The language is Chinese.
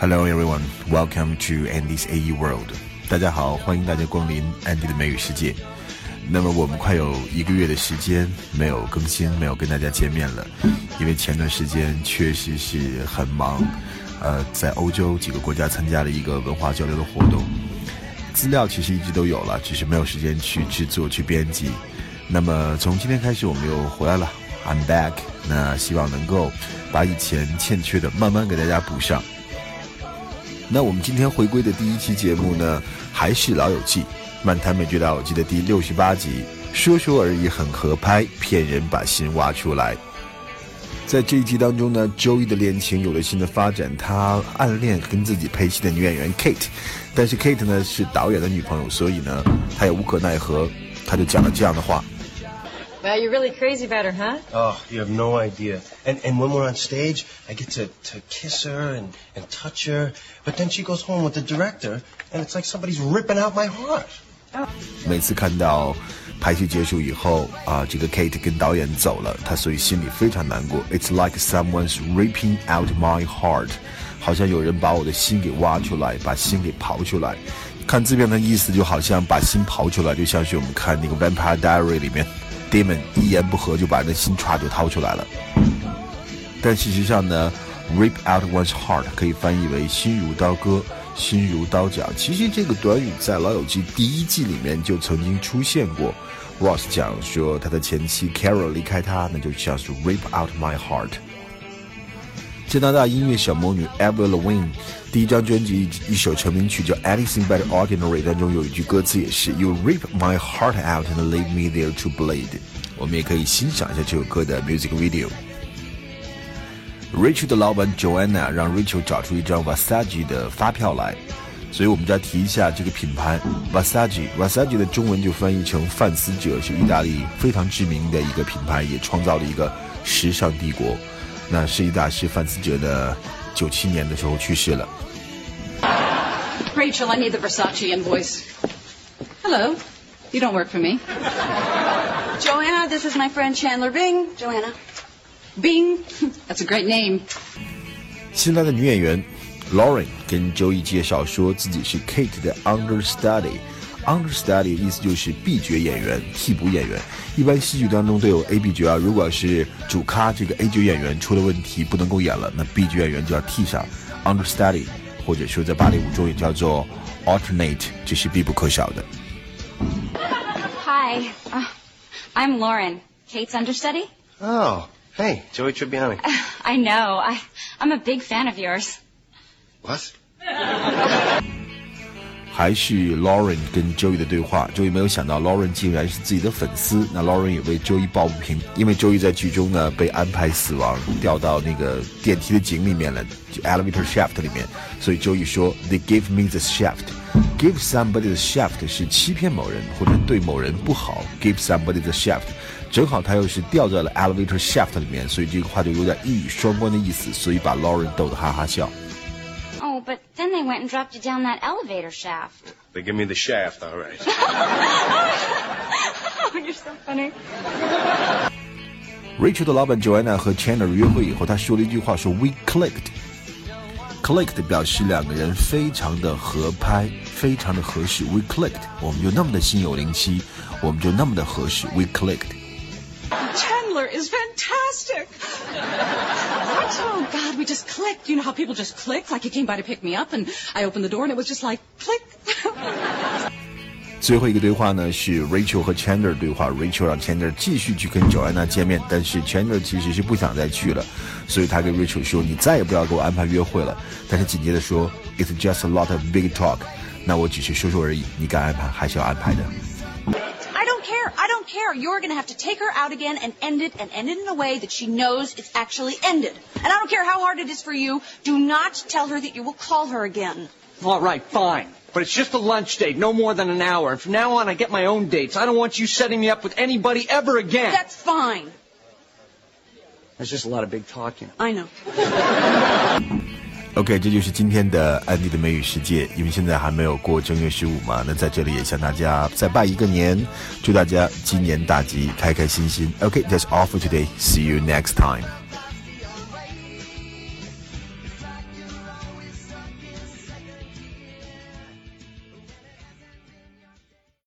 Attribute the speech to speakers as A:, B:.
A: Hello everyone, welcome to Andy's AE World. 大家好，欢迎大家光临 Andy 的美语世界。那么我们快有一个月的时间没有更新，没有跟大家见面了，因为前段时间确实是很忙，呃，在欧洲几个国家参加了一个文化交流的活动，资料其实一直都有了，只是没有时间去制作、去编辑。那么从今天开始，我们又回来了，I'm back。那希望能够把以前欠缺的慢慢给大家补上。那我们今天回归的第一期节目呢，还是《老友记》。漫谈美剧《老友记》的第六十八集，说说而已，很合拍，骗人把心挖出来。在这一集当中呢，Joey 的恋情有了新的发展，他暗恋跟自己配戏的女演员 Kate，但是 Kate 呢是导演的女朋友，所以呢他也无可奈何，他就讲了这样的话。
B: Well, you're really crazy about her, huh?
C: Oh, you have no idea. And and when we're on stage, I get to, to kiss her and, and touch her, but then she goes home with the director, and it's like somebody's ripping out my heart.
A: 每次看到拍戏结束以后啊，这个 Kate 跟导演走了，他所以心里非常难过。It's like someone's ripping out my heart，好像有人把我的心给挖出来，把心给刨出来。看字面的意思，就好像把心刨出来，就像是我们看那个《Vampire Diary》里面 ，Demon 一言不合就把那心歘就掏出来了。但事实上呢，rip out one's heart 可以翻译为心如刀割。心如刀绞。其实这个短语在《老友记》第一季里面就曾经出现过。Ross 讲说他的前妻 Carol 离开他，那就像是 rip out my heart。加拿大音乐小魔女 Avril l a v i n e 第一张专辑一首成名曲叫《Anything But Ordinary》当中有一句歌词也是 You rip my heart out and leave me there to bleed。我们也可以欣赏一下这首歌的 music video。Rachel 的老板 Joanna 让 Rachel 找出一张 Versace 的发票来，所以我们再提一下这个品牌 Versace。Versace 的中文就翻译成范思哲，是意大利非常知名的一个品牌，也创造了一个时尚帝国。那设计大师范思哲呢，九七年的时候去世了。
D: Rachel, I need the Versace invoice. Hello, you don't work for me. Joanna, this is my friend Chandler Bing. Joanna. Bing, that's a great name.
A: 新来的女演员 Lauren 跟 Joey 介绍说自己是 Kate 的 understudy。Understudy 意思就是 B 角演员、替补演员。一般戏剧当中都有 A、B 角啊。如果是主咖这个 A 角演员出了问题不能够演了，那 B 角演员就要替上 understudy，或者说在芭蕾舞中也叫做 alternate，这是必不可少的。
E: Hi, uh, I'm Lauren, Kate's understudy.
C: Oh. Hey, Joey Tribbiani.
E: I know. I, I'm a big fan of yours.
C: What?
A: 还是 Lauren 跟 joy 的对话 joy 没有想到 Lauren 竟然是自己的粉丝。那 Lauren 也为 joy 抱不平，因为 joy 在剧中呢被安排死亡，掉到那个电梯的井里面了，就 elevator shaft 里面。所以 joy 说，They give me the shaft。Give somebody the shaft 是欺骗某人或者对某人不好。Give somebody the shaft。正好他又是掉在了 elevator shaft 里面，所以这个话就有点一语双关的意思，所以把 Lauren 逗得哈哈笑。
E: Oh, but then they went and dropped you down that elevator shaft.
C: They give me the shaft, all right.
E: oh, you're so funny.
A: Rachel 的老板 Joanna 和 Chandler 约会以后，他说了一句话，说 We clicked。clicked 表示两个人非常的合拍，非常的合适。We clicked，我们就那么的心有灵犀，我们就那么的合适。We
D: clicked。Chandler is fantastic. What? Oh, God, we just clicked. You know how people just click? Like he came by to pick me up, and I opened the door, and it was just like click.
A: 最后一个对话呢是 Rachel 和 Chandler 对话，Rachel 让 Chandler 继续去跟 Joanna 见面，但是 Chandler 其实是不想再去了，所以他跟 Rachel 说：“你再也不要给我安排约会了。”但是紧接着说：“It's just a lot of big talk。”那我只是说说而已，你该安排还是要安排的。
F: Care. You're going to have to take her out again and end it and end it in a way that she knows it's actually ended. And I don't care how hard it is for you. Do not tell her that you will call her again.
G: All right, fine. But it's just a lunch date, no more than an hour. And from now on, I get my own dates. I don't want you setting me up with anybody ever again.
F: That's fine.
G: That's just a lot of big talking.
F: I know.
A: OK，这就是今天的安迪的美语世界。因为现在还没有过正月十五嘛，那在这里也向大家再拜一个年，祝大家今年大吉，开开心心。OK，that's all for today. See you next time.